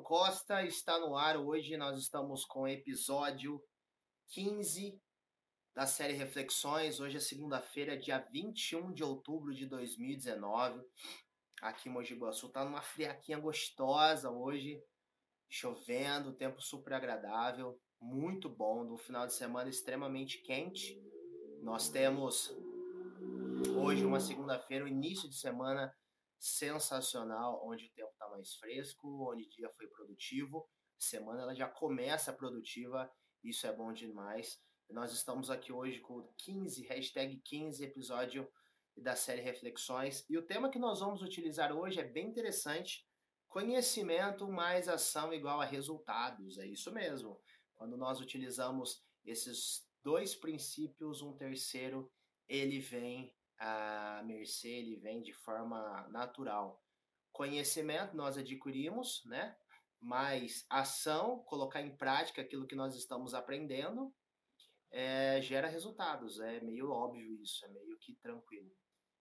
Costa está no ar. Hoje nós estamos com o episódio 15 da série Reflexões. Hoje é segunda-feira, dia 21 de outubro de 2019. Aqui em Mogi Guaçu tá numa friaquinha gostosa hoje, chovendo, tempo super agradável, muito bom, no final de semana extremamente quente. Nós temos hoje uma segunda-feira, o início de semana sensacional, onde está mais fresco, onde o dia foi produtivo. Semana ela já começa produtiva, isso é bom demais. Nós estamos aqui hoje com 15, hashtag 15 episódio da série Reflexões. E o tema que nós vamos utilizar hoje é bem interessante. Conhecimento mais ação igual a resultados. É isso mesmo. Quando nós utilizamos esses dois princípios, um terceiro, ele vem a mercê, ele vem de forma natural. Conhecimento nós adquirimos, né? Mas ação, colocar em prática aquilo que nós estamos aprendendo, é, gera resultados. É meio óbvio isso, é meio que tranquilo.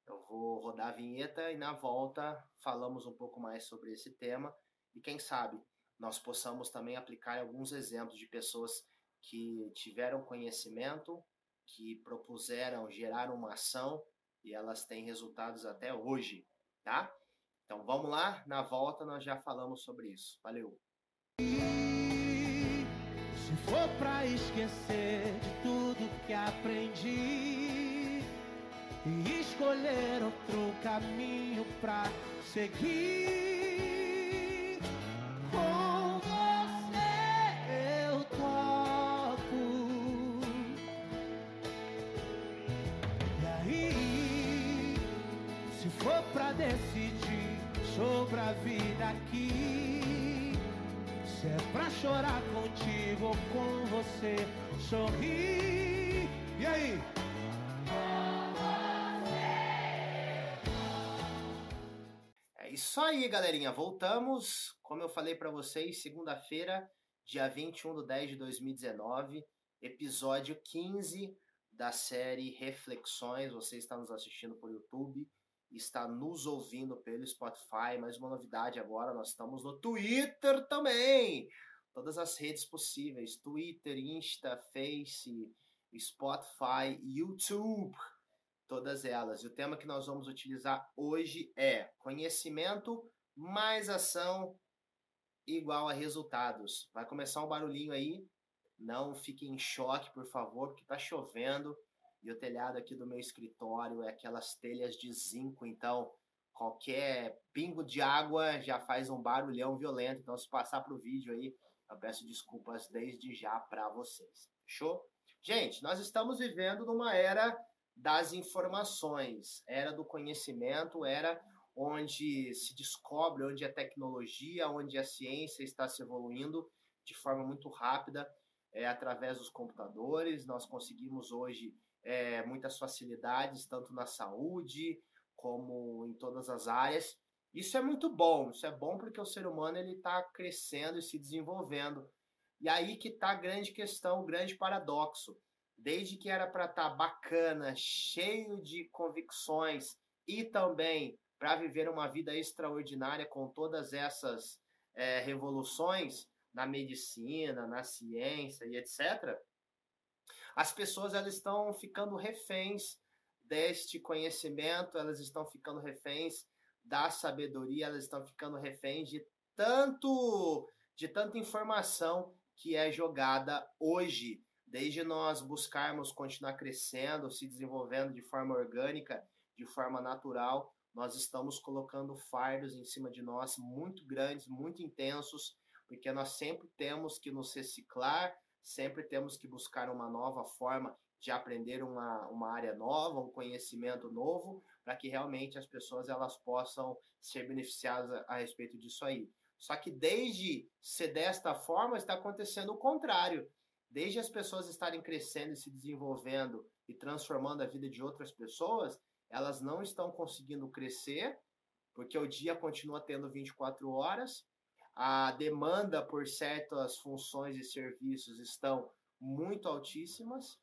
Eu vou rodar a vinheta e na volta falamos um pouco mais sobre esse tema e quem sabe nós possamos também aplicar alguns exemplos de pessoas que tiveram conhecimento, que propuseram gerar uma ação e elas têm resultados até hoje, tá? Então vamos lá, na volta nós já falamos sobre isso. Valeu. Se for para esquecer de tudo que aprendi e escolher outro caminho para seguir, aqui, se é pra chorar contigo ou com você sorrir. E aí? É isso aí, galerinha. Voltamos. Como eu falei para vocês, segunda-feira, dia 21 de 10 de 2019, episódio 15 da série Reflexões. Você está nos assistindo por YouTube, está nos ouvindo pelo Spotify. Mais uma novidade agora, nós estamos no Twitter também. Todas as redes possíveis: Twitter, Insta, Face, Spotify, YouTube todas elas. E o tema que nós vamos utilizar hoje é conhecimento mais ação igual a resultados. Vai começar um barulhinho aí. Não fiquem em choque, por favor, porque tá chovendo e o telhado aqui do meu escritório é aquelas telhas de zinco, então qualquer pingo de água já faz um barulhão violento. Então, se passar pro vídeo aí, eu peço desculpas desde já para vocês. Fechou? Gente, nós estamos vivendo numa era das informações, era do conhecimento, era onde se descobre, onde a tecnologia, onde a ciência está se evoluindo de forma muito rápida é, através dos computadores. Nós conseguimos hoje é, muitas facilidades, tanto na saúde como em todas as áreas. Isso é muito bom, isso é bom porque o ser humano ele está crescendo e se desenvolvendo. E aí que está a grande questão, o grande paradoxo desde que era para estar tá bacana, cheio de convicções e também para viver uma vida extraordinária com todas essas é, revoluções na medicina, na ciência e etc. As pessoas elas estão ficando reféns deste conhecimento, elas estão ficando reféns da sabedoria, elas estão ficando reféns de tanto de tanta informação que é jogada hoje. Desde nós buscarmos continuar crescendo, se desenvolvendo de forma orgânica, de forma natural, nós estamos colocando fardos em cima de nós muito grandes, muito intensos, porque nós sempre temos que nos reciclar, sempre temos que buscar uma nova forma de aprender uma, uma área nova, um conhecimento novo, para que realmente as pessoas elas possam ser beneficiadas a, a respeito disso aí. Só que desde ser desta forma está acontecendo o contrário desde as pessoas estarem crescendo e se desenvolvendo e transformando a vida de outras pessoas, elas não estão conseguindo crescer, porque o dia continua tendo 24 horas, a demanda por certas funções e serviços estão muito altíssimas,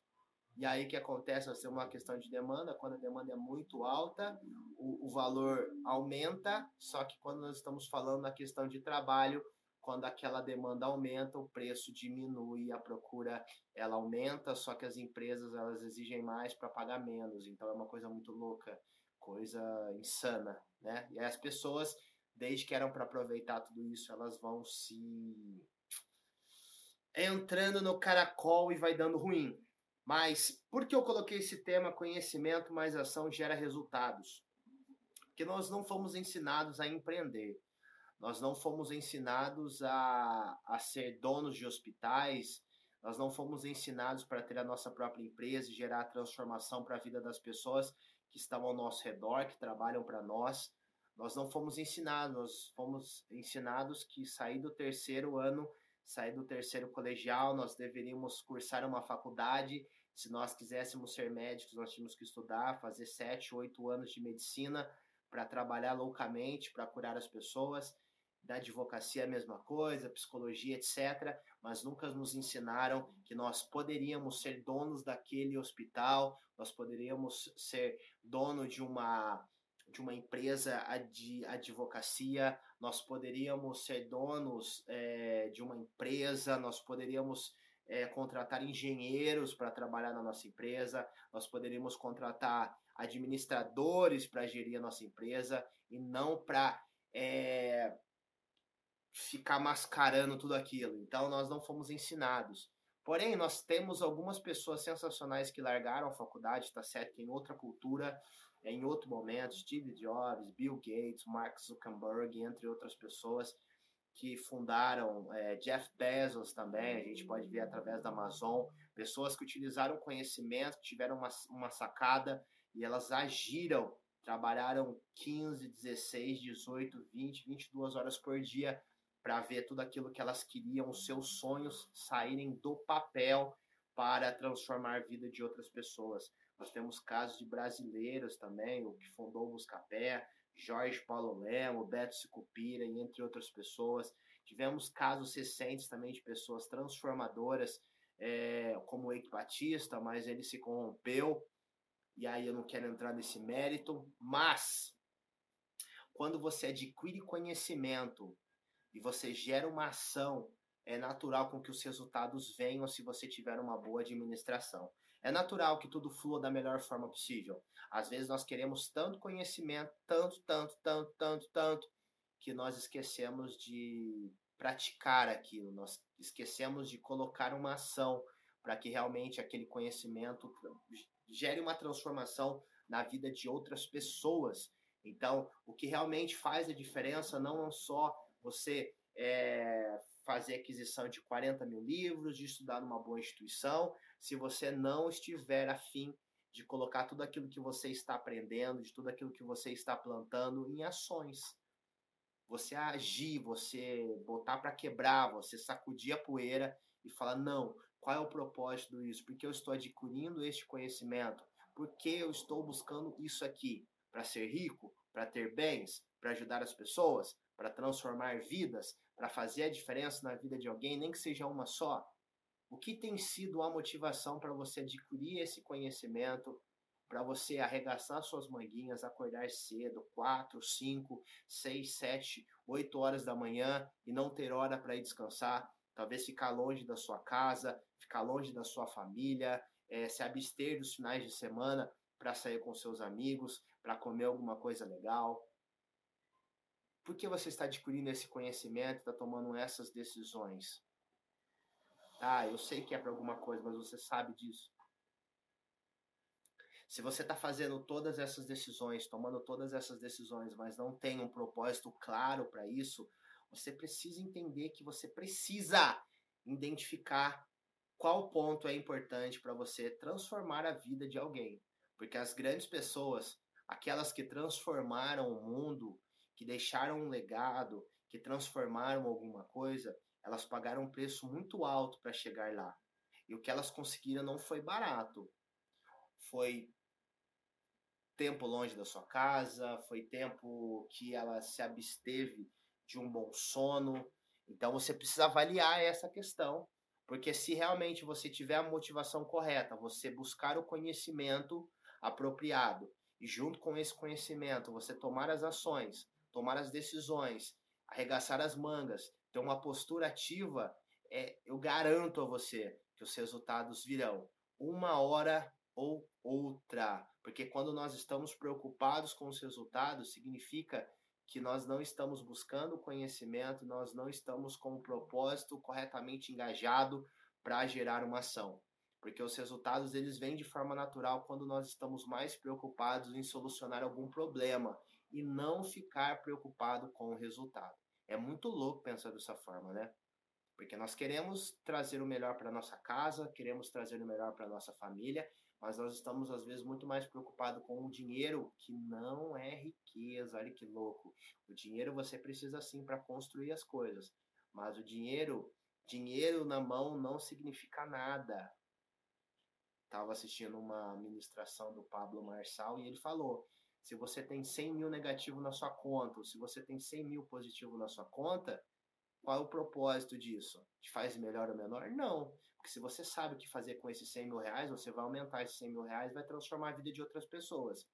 e aí que acontece, temos uma questão de demanda, quando a demanda é muito alta, o, o valor aumenta, só que quando nós estamos falando na questão de trabalho, quando aquela demanda aumenta, o preço diminui, a procura ela aumenta, só que as empresas elas exigem mais para pagar menos. Então é uma coisa muito louca, coisa insana, né? E as pessoas, desde que eram para aproveitar tudo isso, elas vão se entrando no caracol e vai dando ruim. Mas por que eu coloquei esse tema conhecimento mais ação gera resultados? Porque nós não fomos ensinados a empreender. Nós não fomos ensinados a, a ser donos de hospitais, nós não fomos ensinados para ter a nossa própria empresa e gerar transformação para a vida das pessoas que estão ao nosso redor, que trabalham para nós. Nós não fomos ensinados, nós fomos ensinados que sair do terceiro ano, sair do terceiro colegial, nós deveríamos cursar uma faculdade. Se nós quiséssemos ser médicos, nós tínhamos que estudar, fazer sete, oito anos de medicina para trabalhar loucamente, para curar as pessoas da advocacia a mesma coisa, psicologia, etc. Mas nunca nos ensinaram que nós poderíamos ser donos daquele hospital, nós poderíamos ser dono de uma de uma empresa de advocacia, nós poderíamos ser donos é, de uma empresa, nós poderíamos é, contratar engenheiros para trabalhar na nossa empresa, nós poderíamos contratar administradores para gerir a nossa empresa e não para é, ficar mascarando tudo aquilo. Então nós não fomos ensinados. Porém, nós temos algumas pessoas sensacionais que largaram a faculdade, tá certo? Que em outra cultura, em outro momento, Steve Jobs, Bill Gates, Mark Zuckerberg, entre outras pessoas que fundaram, é, Jeff Bezos também, a gente pode ver através da Amazon, pessoas que utilizaram conhecimento, tiveram uma, uma sacada e elas agiram, trabalharam 15, 16, 18, 20, 22 horas por dia para ver tudo aquilo que elas queriam, os seus sonhos saírem do papel para transformar a vida de outras pessoas. Nós temos casos de brasileiros também, o que fundou o Buscapé, Jorge Paulo Lemo, Beto Sicupira e entre outras pessoas. Tivemos casos recentes também de pessoas transformadoras, é, como o Eike Batista, mas ele se corrompeu, e aí eu não quero entrar nesse mérito, mas quando você adquire conhecimento e você gera uma ação, é natural com que os resultados venham se você tiver uma boa administração. É natural que tudo flua da melhor forma possível. Às vezes nós queremos tanto conhecimento, tanto, tanto, tanto, tanto, tanto, que nós esquecemos de praticar aquilo, nós esquecemos de colocar uma ação para que realmente aquele conhecimento gere uma transformação na vida de outras pessoas. Então, o que realmente faz a diferença não é só você é, fazer aquisição de 40 mil livros, de estudar numa boa instituição, se você não estiver afim de colocar tudo aquilo que você está aprendendo, de tudo aquilo que você está plantando em ações. Você agir, você botar para quebrar, você sacudir a poeira e falar: não, qual é o propósito disso? Por que eu estou adquirindo este conhecimento? Por que eu estou buscando isso aqui? Para ser rico? Para ter bens? Para ajudar as pessoas? para transformar vidas, para fazer a diferença na vida de alguém, nem que seja uma só? O que tem sido a motivação para você adquirir esse conhecimento, para você arregaçar suas manguinhas, acordar cedo, 4, 5, 6, 7, 8 horas da manhã e não ter hora para ir descansar? Talvez ficar longe da sua casa, ficar longe da sua família, é, se abster dos finais de semana para sair com seus amigos, para comer alguma coisa legal, por que você está adquirindo esse conhecimento, está tomando essas decisões? Ah, eu sei que é para alguma coisa, mas você sabe disso. Se você está fazendo todas essas decisões, tomando todas essas decisões, mas não tem um propósito claro para isso, você precisa entender que você precisa identificar qual ponto é importante para você transformar a vida de alguém. Porque as grandes pessoas, aquelas que transformaram o mundo, que deixaram um legado, que transformaram alguma coisa, elas pagaram um preço muito alto para chegar lá. E o que elas conseguiram não foi barato. Foi tempo longe da sua casa, foi tempo que ela se absteve de um bom sono. Então você precisa avaliar essa questão, porque se realmente você tiver a motivação correta, você buscar o conhecimento apropriado e junto com esse conhecimento você tomar as ações tomar as decisões, arregaçar as mangas, ter uma postura ativa, é, eu garanto a você que os resultados virão uma hora ou outra. Porque quando nós estamos preocupados com os resultados, significa que nós não estamos buscando conhecimento, nós não estamos com o propósito corretamente engajado para gerar uma ação. Porque os resultados eles vêm de forma natural quando nós estamos mais preocupados em solucionar algum problema e não ficar preocupado com o resultado. É muito louco pensar dessa forma, né? Porque nós queremos trazer o melhor para nossa casa, queremos trazer o melhor para nossa família, mas nós estamos às vezes muito mais preocupados com o dinheiro, que não é riqueza. Olha que louco. O dinheiro você precisa sim para construir as coisas, mas o dinheiro, dinheiro na mão não significa nada. Estava assistindo uma ministração do Pablo Marçal e ele falou: se você tem 100 mil negativo na sua conta, ou se você tem 100 mil positivo na sua conta, qual é o propósito disso? Te faz melhor ou menor? Não. Porque se você sabe o que fazer com esses 100 mil reais, você vai aumentar esses 100 mil reais vai transformar a vida de outras pessoas.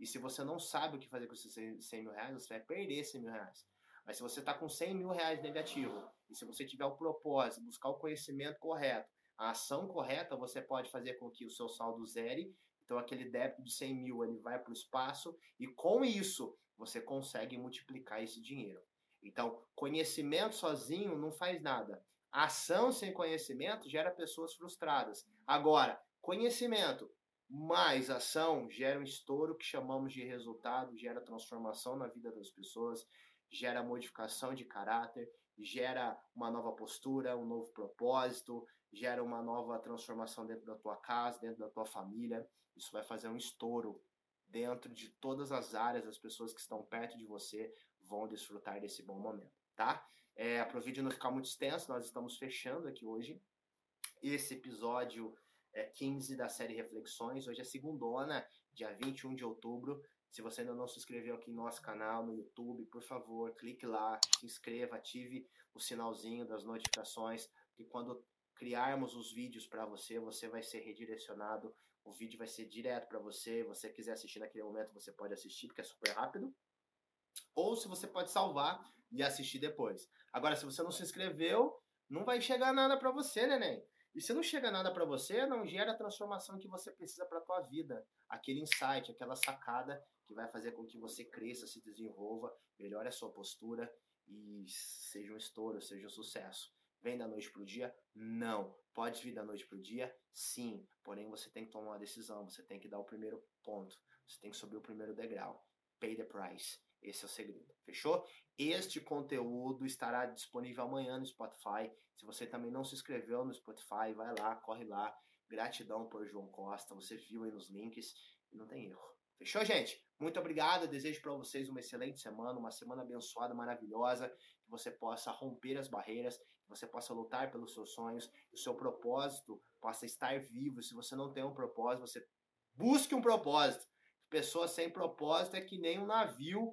E se você não sabe o que fazer com esses 100 mil reais, você vai perder 100 mil reais. Mas se você está com 100 mil reais negativo, e se você tiver o propósito, buscar o conhecimento correto, a ação correta, você pode fazer com que o seu saldo zere. Então, aquele débito de 100 mil ele vai para o espaço, e com isso, você consegue multiplicar esse dinheiro. Então, conhecimento sozinho não faz nada. Ação sem conhecimento gera pessoas frustradas. Agora, conhecimento mais ação gera um estouro que chamamos de resultado, gera transformação na vida das pessoas, gera modificação de caráter, gera uma nova postura, um novo propósito, gera uma nova transformação dentro da tua casa, dentro da tua família. Isso vai fazer um estouro dentro de todas as áreas, as pessoas que estão perto de você vão desfrutar desse bom momento, tá? É, para o vídeo não ficar muito extenso, nós estamos fechando aqui hoje esse episódio é, 15 da série Reflexões. Hoje é segundona, dia 21 de outubro. Se você ainda não se inscreveu aqui no nosso canal no YouTube, por favor, clique lá, se inscreva, ative o sinalzinho das notificações, que quando criarmos os vídeos para você, você vai ser redirecionado, o vídeo vai ser direto para você. Você quiser assistir naquele momento, você pode assistir, porque é super rápido ou se você pode salvar e assistir depois. Agora, se você não se inscreveu, não vai chegar nada para você, neném. E se não chega nada para você, não gera a transformação que você precisa para tua vida, aquele insight, aquela sacada que vai fazer com que você cresça, se desenvolva, melhore a sua postura e seja um estouro, seja um sucesso. Vem da noite pro dia? Não. Pode vir da noite pro dia? Sim. Porém, você tem que tomar uma decisão, você tem que dar o primeiro ponto, você tem que subir o primeiro degrau. Pay the price. Esse é o segredo, fechou? Este conteúdo estará disponível amanhã no Spotify. Se você também não se inscreveu no Spotify, vai lá, corre lá. Gratidão por João Costa, você viu aí nos links não tem erro. Fechou, gente? Muito obrigado. Desejo para vocês uma excelente semana, uma semana abençoada, maravilhosa, você possa romper as barreiras, que você possa lutar pelos seus sonhos, que o seu propósito possa estar vivo. Se você não tem um propósito, você busque um propósito. Pessoa sem propósito é que nem um navio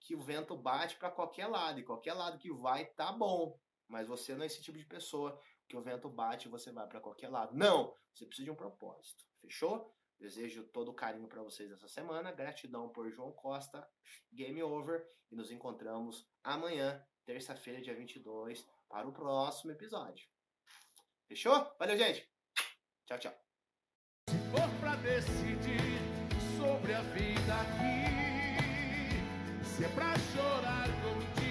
que o vento bate para qualquer lado, e qualquer lado que vai tá bom. Mas você não é esse tipo de pessoa que o vento bate e você vai para qualquer lado. Não, você precisa de um propósito. Fechou? Desejo todo o carinho para vocês essa semana. Gratidão por João Costa. Game over e nos encontramos amanhã, terça-feira, dia 22, para o próximo episódio. Fechou? Valeu, gente. Tchau, tchau. Se for pra decidir sobre a vida aqui se é pra chorar contigo.